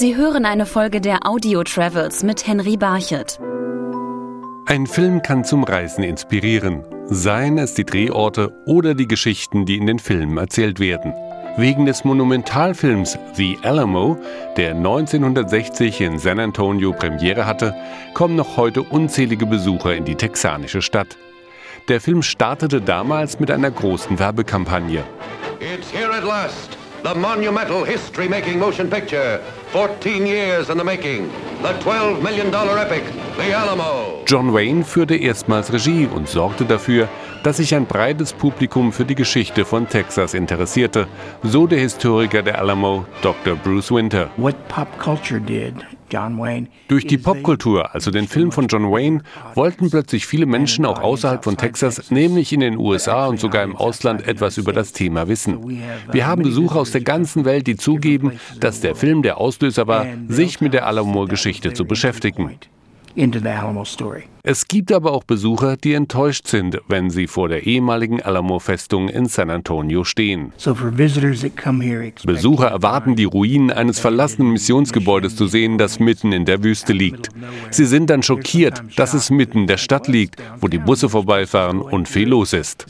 Sie hören eine Folge der Audio Travels mit Henry Barchet. Ein Film kann zum Reisen inspirieren, seien es die Drehorte oder die Geschichten, die in den Filmen erzählt werden. Wegen des Monumentalfilms The Alamo, der 1960 in San Antonio Premiere hatte, kommen noch heute unzählige Besucher in die texanische Stadt. Der Film startete damals mit einer großen Werbekampagne. It's here at last, the monumental history-making motion picture, 14 years in the making, the 12 million dollar epic, The Alamo. John Wayne führte erstmals Regie und sorgte dafür, dass sich ein breites Publikum für die Geschichte von Texas interessierte, so der Historiker der Alamo, Dr. Bruce Winter. Durch die Popkultur, also den Film von John Wayne, wollten plötzlich viele Menschen auch außerhalb von Texas, nämlich in den USA und sogar im Ausland, etwas über das Thema wissen. Wir haben Besucher aus der ganzen Welt, die zugeben, dass der Film der Auslöser war, sich mit der Alamo-Geschichte zu beschäftigen Es gibt aber auch Besucher, die enttäuscht sind, wenn sie vor der ehemaligen Alamo-Festung in San Antonio stehen. Besucher erwarten, die Ruinen eines verlassenen Missionsgebäudes zu sehen, das mitten in der Wüste liegt. Sie sind dann schockiert, dass es mitten in der Stadt liegt, wo die Busse vorbeifahren und viel los ist.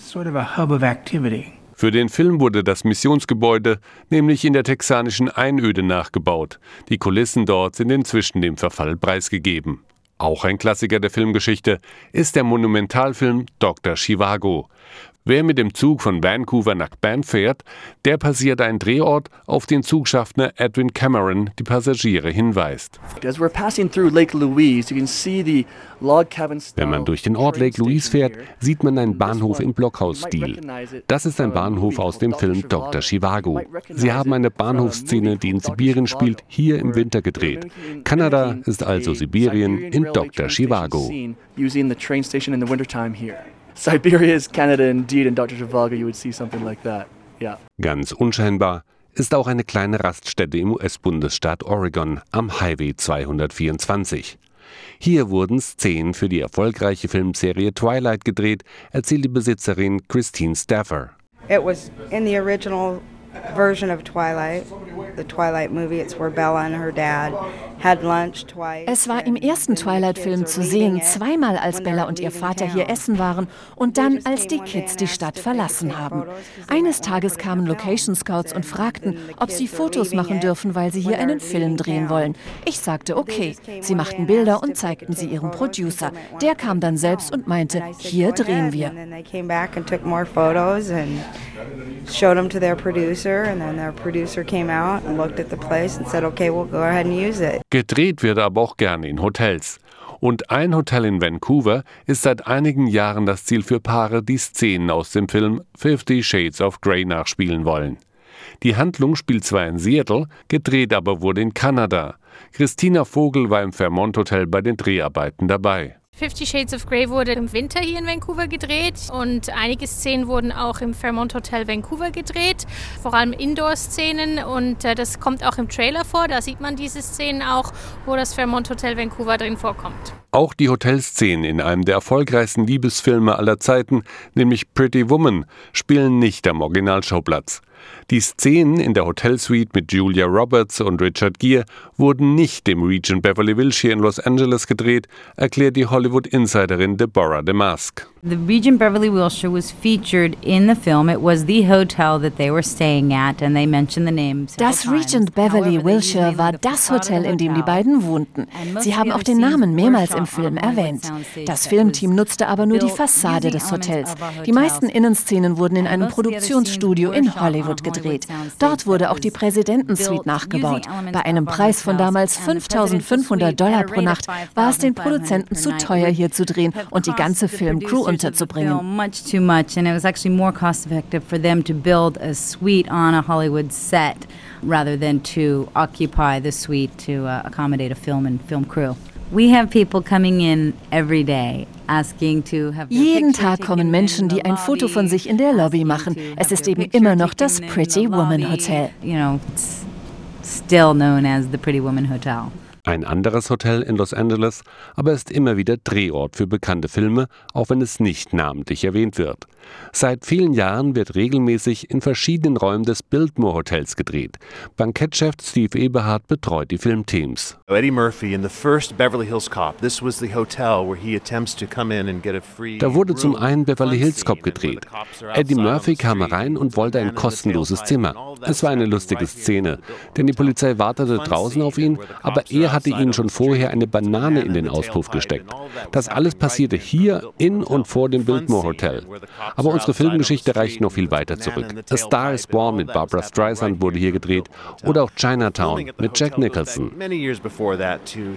Für den Film wurde das Missionsgebäude nämlich in der texanischen Einöde nachgebaut. Die Kulissen dort sind inzwischen dem Verfall preisgegeben. Auch ein Klassiker der Filmgeschichte ist der Monumentalfilm Dr. Chivago. Wer mit dem Zug von Vancouver nach Banff fährt, der passiert einen Drehort, auf den Zugschaffner Edwin Cameron die Passagiere hinweist. Wenn man durch den Ort Lake Louise fährt, sieht man einen Bahnhof im Blockhausstil. Das ist ein Bahnhof aus dem Film Dr. Chivago. Sie haben eine Bahnhofsszene, die in Sibirien spielt, hier im Winter gedreht. Kanada ist also Sibirien in Dr. Chivago. Siberia is Canada indeed in Dr. Zhivago you would see something like that. Yeah. Ganz unscheinbar ist auch eine kleine Raststätte im US-Bundesstaat Oregon am Highway 224. Hier wurden Szenen für die erfolgreiche Filmserie Twilight gedreht, erzählt die Besitzerin Christine Staffer. It was in the original version of Twilight, the Twilight movie. It's where Bella and her dad Es war im ersten Twilight-Film zu sehen, zweimal als Bella und ihr Vater hier essen waren und dann, als die Kids die Stadt verlassen haben. Eines Tages kamen Location Scouts und fragten, ob sie Fotos machen dürfen, weil sie hier einen Film drehen wollen. Ich sagte, okay. Sie machten Bilder und zeigten sie ihrem Producer. Der kam dann selbst und meinte, hier drehen wir. showed them to their producer and then their producer came out and looked at the place and said, okay, we'll go ahead and use it. Gedreht wird aber auch gerne in Hotels. Und ein Hotel in Vancouver ist seit einigen Jahren das Ziel für Paare, die Szenen aus dem Film Fifty Shades of Grey nachspielen wollen. Die Handlung spielt zwar in Seattle, gedreht aber wurde in Kanada. Christina Vogel war im Fairmont Hotel bei den Dreharbeiten dabei. Fifty Shades of Grey wurde im Winter hier in Vancouver gedreht und einige Szenen wurden auch im Fairmont Hotel Vancouver gedreht, vor allem Indoor-Szenen und äh, das kommt auch im Trailer vor, da sieht man diese Szenen auch, wo das Fairmont Hotel Vancouver drin vorkommt. Auch die Hotelszenen in einem der erfolgreichsten Liebesfilme aller Zeiten, nämlich Pretty Woman, spielen nicht am Originalschauplatz. Die Szenen in der Hotelsuite mit Julia Roberts und Richard Gere wurden nicht im Regent Beverly Wilshire in Los Angeles gedreht, erklärt die Hollywood-Insiderin Deborah DeMask. The Regent Beverly Wilshire was featured in the film. It was the hotel that they were staying at and they mentioned the name Das Regent Beverly Wilshire war das Hotel, in dem die beiden wohnten. Sie haben auch den Namen mehrmals im Film erwähnt. Das Filmteam nutzte aber nur die Fassade des Hotels. Die meisten Innenszenen wurden in einem Produktionsstudio in Hollywood gedreht. Dort wurde auch die Präsidentensuite nachgebaut. Bei einem Preis von damals 5500 Dollar pro Nacht war es den Produzenten zu teuer hier zu drehen und die ganze Filmcrew unterzubringen. Much too much, and it was actually more cost effective for them to build a suite on a Hollywood set rather than to occupy the suite to uh, accommodate a film and film crew. We have people coming in every day jeden Tag kommen Menschen, die ein Foto von sich in der Lobby machen. Es ist eben immer noch das Pretty Woman Hotel. Ein anderes Hotel in Los Angeles aber ist immer wieder Drehort für bekannte Filme, auch wenn es nicht namentlich erwähnt wird. Seit vielen Jahren wird regelmäßig in verschiedenen Räumen des Biltmore Hotels gedreht. Bankettchef Steve Eberhardt betreut die Filmteams. Eddie Murphy in the first Beverly Hills Cop. This was the hotel where he attempts to come in and get a free Da wurde zum einen Beverly Hills Cop gedreht. Eddie Murphy kam rein und wollte ein kostenloses Zimmer. Es war eine lustige Szene, denn die Polizei wartete draußen auf ihn, aber er hatte ihnen schon vorher eine Banane in den Auspuff gesteckt. Das alles passierte hier in und vor dem Biltmore Hotel. Aber unsere Filmgeschichte reicht noch viel weiter zurück. A Star is Born mit Barbara Streisand wurde hier gedreht oder auch Chinatown mit Jack Nicholson.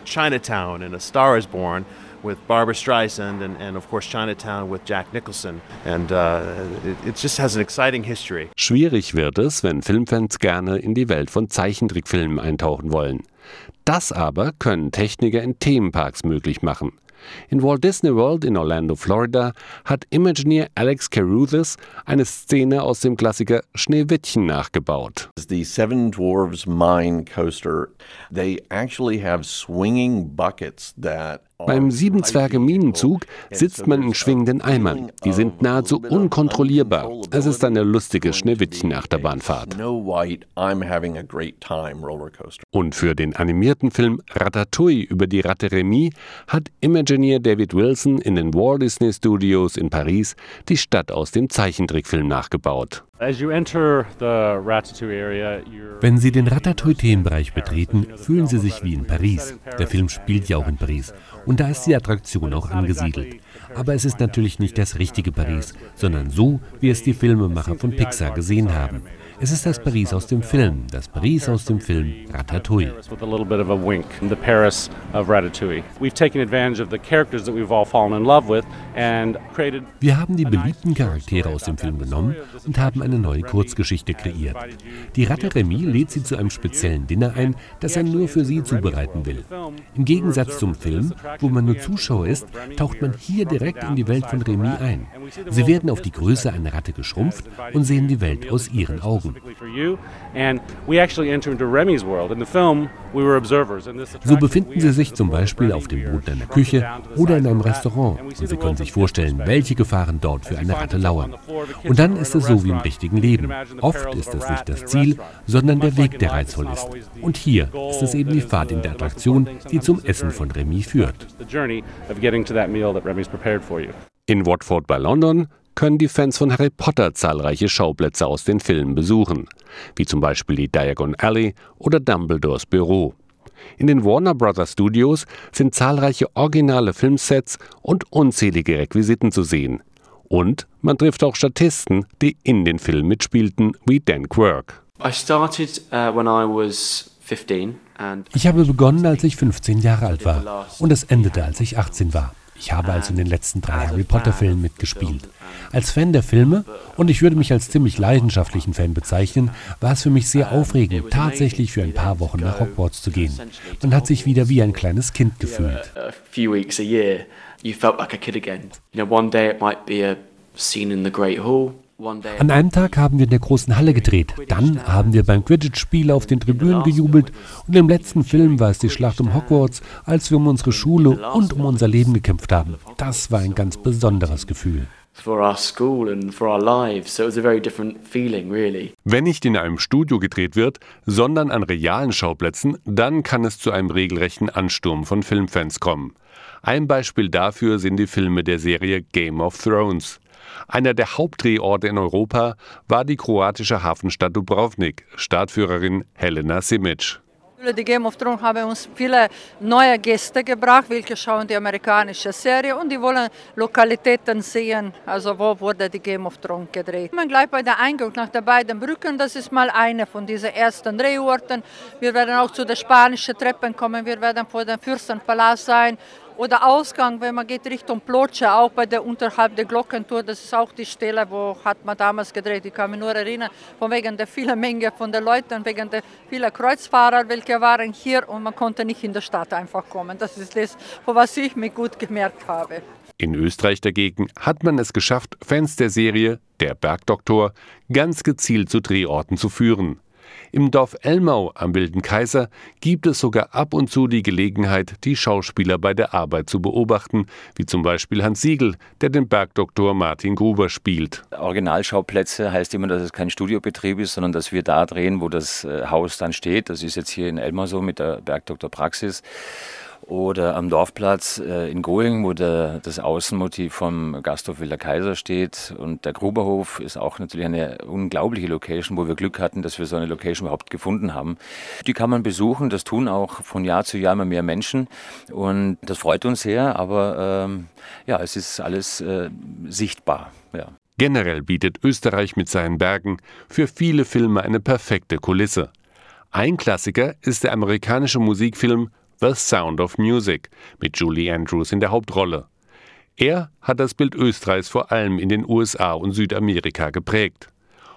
Chinatown and A Star is Born with Barbara Streisand and, and of course Chinatown with Jack Nicholson. And uh, it, it just has an exciting history. Schwierig wird es, wenn Filmfans gerne in die Welt von Zeichentrickfilmen eintauchen wollen. Das aber können Techniker in Themenparks möglich machen. In Walt Disney World in Orlando, Florida, hat Imagineer Alex Caruthers eine Szene aus dem Klassiker Schneewittchen nachgebaut. The Seven Dwarfs Mine Coaster, they actually have swinging buckets that beim Sieben-Zwerge-Minenzug sitzt man in schwingenden Eimern. Die sind nahezu unkontrollierbar. Es ist eine lustige Schneewittchen-Achterbahnfahrt. Und für den animierten Film Ratatouille über die Ratte Remy hat Imagineer David Wilson in den Walt Disney Studios in Paris die Stadt aus dem Zeichentrickfilm nachgebaut. Wenn Sie den Ratatouille-Themenbereich betreten, fühlen Sie sich wie in Paris. Der Film spielt ja auch in Paris. Und da ist die Attraktion auch angesiedelt. Aber es ist natürlich nicht das richtige Paris, sondern so, wie es die Filmemacher von Pixar gesehen haben. Es ist das Paris aus dem Film, das Paris aus dem Film Ratatouille. Wir haben die beliebten Charaktere aus dem Film genommen und haben eine neue Kurzgeschichte kreiert. Die Ratte Remy lädt sie zu einem speziellen Dinner ein, das er nur für sie zubereiten will. Im Gegensatz zum Film, wo man nur Zuschauer ist, taucht man hier direkt in die Welt von Remy ein. Sie werden auf die Größe einer Ratte geschrumpft und sehen die Welt aus ihren Augen. So befinden Sie sich zum Beispiel auf dem Boden einer Küche oder in einem Restaurant. Und Sie können sich vorstellen, welche Gefahren dort für eine Ratte lauern. Und dann ist es so wie im richtigen Leben. Oft ist es nicht das Ziel, sondern der Weg, der reizvoll ist. Und hier ist es eben die Fahrt in der Attraktion, die zum Essen von Remy führt. In Watford bei London können die Fans von Harry Potter zahlreiche Schauplätze aus den Filmen besuchen, wie zum Beispiel die Diagon Alley oder Dumbledores Büro. In den Warner Brothers Studios sind zahlreiche originale Filmsets und unzählige Requisiten zu sehen. Und man trifft auch Statisten, die in den Filmen mitspielten, wie Dan Quirk. Uh, ich habe begonnen, als ich 15 Jahre alt war und es endete, als ich 18 war. Ich habe also in den letzten drei Harry Potter-Filmen mitgespielt. Als Fan der Filme, und ich würde mich als ziemlich leidenschaftlichen Fan bezeichnen, war es für mich sehr aufregend, tatsächlich für ein paar Wochen nach Hogwarts zu gehen. Man hat sich wieder wie ein kleines Kind gefühlt. scene in the Great Hall, an einem Tag haben wir in der großen Halle gedreht. Dann haben wir beim Quidditch-Spiel auf den Tribünen gejubelt. Und im letzten Film war es die Schlacht um Hogwarts, als wir um unsere Schule und um unser Leben gekämpft haben. Das war ein ganz besonderes Gefühl. Wenn nicht in einem Studio gedreht wird, sondern an realen Schauplätzen, dann kann es zu einem regelrechten Ansturm von Filmfans kommen. Ein Beispiel dafür sind die Filme der Serie Game of Thrones. Einer der Hauptdrehorte in Europa war die kroatische Hafenstadt Dubrovnik, Stadtführerin Helena Simic. Die Game of Thrones haben uns viele neue Gäste gebracht, welche schauen die amerikanische Serie und die wollen Lokalitäten sehen, also wo wurde die Game of Thrones gedreht. Man gleich bei der Eingang nach den beiden Brücken, das ist mal eine von diesen ersten Drehorten. Wir werden auch zu den spanischen Treppen kommen, wir werden vor dem Fürstenpalast sein, oder Ausgang, wenn man geht Richtung Plotsche, auch bei der unterhalb der Glockentour, das ist auch die Stelle, wo hat man damals gedreht. Ich kann mich nur erinnern, von wegen der vielen Menge von den Leuten, wegen der vielen Kreuzfahrer, welche waren hier und man konnte nicht in der Stadt einfach kommen. Das ist das, was ich mir gut gemerkt habe. In Österreich dagegen hat man es geschafft, Fans der Serie Der Bergdoktor ganz gezielt zu Drehorten zu führen. Im Dorf Elmau am Wilden Kaiser gibt es sogar ab und zu die Gelegenheit, die Schauspieler bei der Arbeit zu beobachten, wie zum Beispiel Hans Siegel, der den Bergdoktor Martin Gruber spielt. Originalschauplätze heißt immer, dass es kein Studiobetrieb ist, sondern dass wir da drehen, wo das äh, Haus dann steht. Das ist jetzt hier in Elmau so mit der Bergdoktor Praxis oder am Dorfplatz äh, in Going, wo der, das Außenmotiv vom Gasthof Wilder Kaiser steht. Und der Gruberhof ist auch natürlich eine unglaubliche Location, wo wir Glück hatten, dass wir so eine Location überhaupt gefunden haben. Die kann man besuchen, das tun auch von Jahr zu Jahr immer mehr Menschen. Und das freut uns sehr, aber ähm, ja, es ist alles äh, sichtbar. Ja. Generell bietet Österreich mit seinen Bergen für viele Filme eine perfekte Kulisse. Ein Klassiker ist der amerikanische Musikfilm The Sound of Music mit Julie Andrews in der Hauptrolle. Er hat das Bild Österreichs vor allem in den USA und Südamerika geprägt.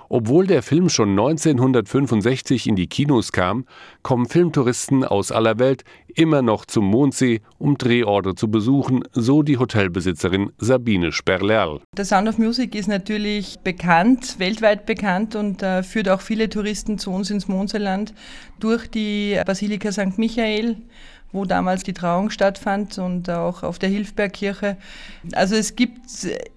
Obwohl der Film schon 1965 in die Kinos kam, kommen Filmtouristen aus aller Welt immer noch zum Mondsee, um Drehorte zu besuchen, so die Hotelbesitzerin Sabine Sperlerl. The Sound of Music ist natürlich bekannt, weltweit bekannt und äh, führt auch viele Touristen zu uns ins Mondseeland durch die Basilika St. Michael wo damals die Trauung stattfand und auch auf der Hilfbergkirche. Also es gibt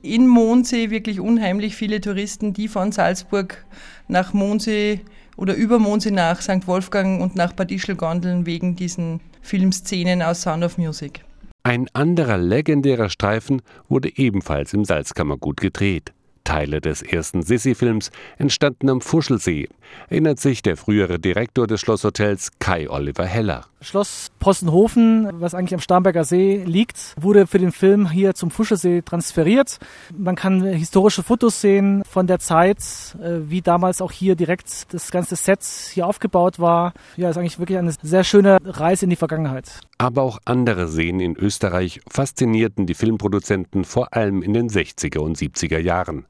in Mondsee wirklich unheimlich viele Touristen, die von Salzburg nach Mondsee oder über Mondsee nach St. Wolfgang und nach Bad Ischl gondeln wegen diesen Filmszenen aus Sound of Music. Ein anderer legendärer Streifen wurde ebenfalls im Salzkammergut gedreht. Teile des ersten Sissi-Films entstanden am Fuschelsee, erinnert sich der frühere Direktor des Schlosshotels Kai Oliver Heller. Schloss Possenhofen, was eigentlich am Starnberger See liegt, wurde für den Film hier zum Fuschelsee transferiert. Man kann historische Fotos sehen von der Zeit, äh, wie damals auch hier direkt das ganze Set hier aufgebaut war. Ja, ist eigentlich wirklich eine sehr schöne Reise in die Vergangenheit. Aber auch andere Seen in Österreich faszinierten die Filmproduzenten vor allem in den 60er und 70er Jahren.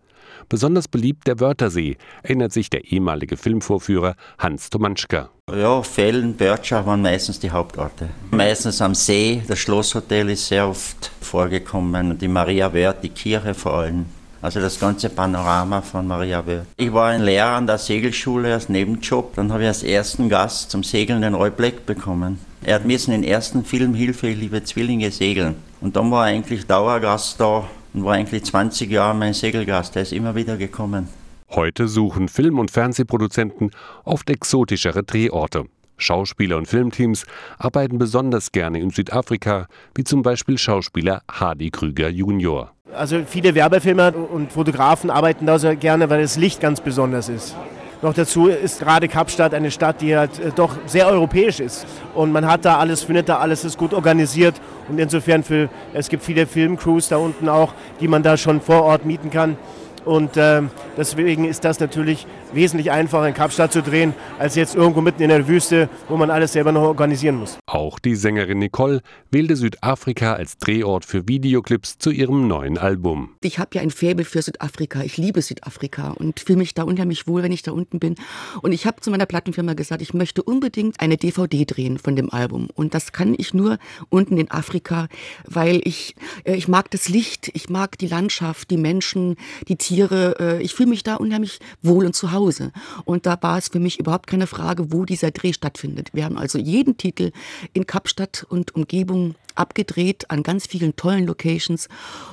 Besonders beliebt der Wörthersee, erinnert sich der ehemalige Filmvorführer Hans Tomanschka. Ja, Fällen, Börtschach waren meistens die Hauptorte. Meistens am See, das Schlosshotel ist sehr oft vorgekommen, die Maria Wörth, die Kirche vor allem. Also das ganze Panorama von Maria Wörth. Ich war ein Lehrer an der Segelschule als Nebenjob. Dann habe ich als ersten Gast zum Segeln den Roy Black bekommen. Er hat müssen den ersten Film Hilfe, liebe Zwillinge segeln. Und dann war er eigentlich Dauergast da und war eigentlich 20 Jahre mein Segelgast. Der ist immer wieder gekommen. Heute suchen Film- und Fernsehproduzenten oft exotischere Drehorte. Schauspieler und Filmteams arbeiten besonders gerne in Südafrika, wie zum Beispiel Schauspieler Hardy Krüger Jr. Also viele Werbefilmer und Fotografen arbeiten da sehr gerne, weil das Licht ganz besonders ist. Noch dazu ist gerade Kapstadt eine Stadt, die halt äh, doch sehr europäisch ist. Und man hat da alles, findet da alles, ist gut organisiert. Und insofern, für, es gibt viele Filmcrews da unten auch, die man da schon vor Ort mieten kann. Und äh, deswegen ist das natürlich wesentlich einfacher in Kapstadt zu drehen, als jetzt irgendwo mitten in der Wüste, wo man alles selber noch organisieren muss. Auch die Sängerin Nicole wählte Südafrika als Drehort für Videoclips zu ihrem neuen Album. Ich habe ja ein Faible für Südafrika. Ich liebe Südafrika und fühle mich da unheimlich wohl, wenn ich da unten bin. Und ich habe zu meiner Plattenfirma gesagt, ich möchte unbedingt eine DVD drehen von dem Album. Und das kann ich nur unten in Afrika, weil ich, äh, ich mag das Licht, ich mag die Landschaft, die Menschen, die Tiere. Äh, ich fühle mich da unheimlich wohl und zu Hause. Hause. Und da war es für mich überhaupt keine Frage, wo dieser Dreh stattfindet. Wir haben also jeden Titel in Kapstadt und Umgebung abgedreht an ganz vielen tollen Locations.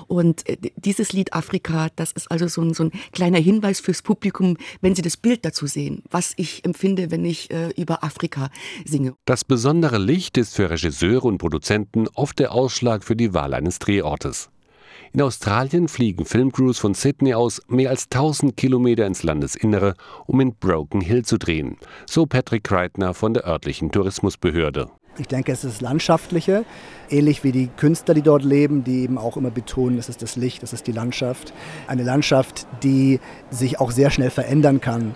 Und äh, dieses Lied Afrika, das ist also so ein, so ein kleiner Hinweis fürs Publikum, wenn sie das Bild dazu sehen, was ich empfinde, wenn ich äh, über Afrika singe. Das besondere Licht ist für Regisseure und Produzenten oft der Ausschlag für die Wahl eines Drehortes. In Australien fliegen Filmcrews von Sydney aus mehr als 1000 Kilometer ins Landesinnere, um in Broken Hill zu drehen, so Patrick Kreitner von der örtlichen Tourismusbehörde. Ich denke, es ist das Landschaftliche, ähnlich wie die Künstler, die dort leben, die eben auch immer betonen, es ist das Licht, es ist die Landschaft. Eine Landschaft, die sich auch sehr schnell verändern kann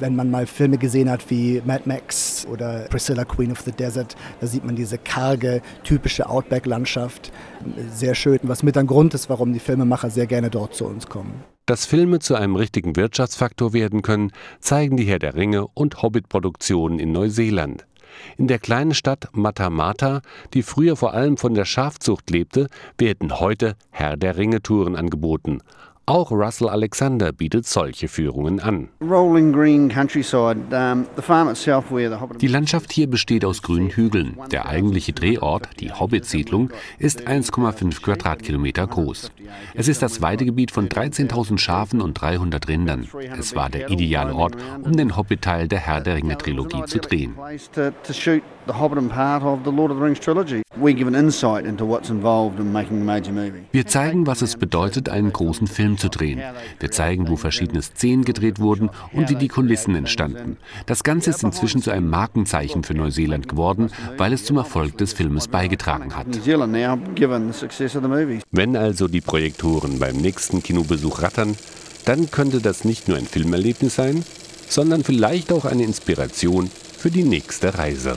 wenn man mal Filme gesehen hat wie Mad Max oder Priscilla Queen of the Desert, da sieht man diese karge, typische Outback-Landschaft. Sehr schön, was mit ein Grund ist, warum die Filmemacher sehr gerne dort zu uns kommen. Dass Filme zu einem richtigen Wirtschaftsfaktor werden können, zeigen die Herr der Ringe und Hobbit-Produktionen in Neuseeland. In der kleinen Stadt Matamata, die früher vor allem von der Schafzucht lebte, werden heute Herr der Ringe-Touren angeboten. Auch Russell Alexander bietet solche Führungen an. Die Landschaft hier besteht aus grünen Hügeln. Der eigentliche Drehort, die Hobbit-Siedlung, ist 1,5 Quadratkilometer groß. Es ist das Weidegebiet von 13.000 Schafen und 300 Rindern. Es war der ideale Ort, um den Hobbit-Teil der Herr der Ringe-Trilogie zu drehen. The Hobbiton part of the Lord of the Rings trilogy. We give an insight into what's involved in making a major movie. Wir zeigen, was es bedeutet, einen großen Film zu drehen. Wir zeigen, wo verschiedene Szenen gedreht wurden und wie die Kulissen entstanden. Das Ganze ist inzwischen zu einem Markenzeichen für Neuseeland geworden, weil es zum Erfolg des Filmes beigetragen hat. Wenn also die Projektoren beim nächsten Kinobesuch rattern, dann könnte das nicht nur ein Filmerlebnis sein, sondern vielleicht auch eine Inspiration für die nächste Reise.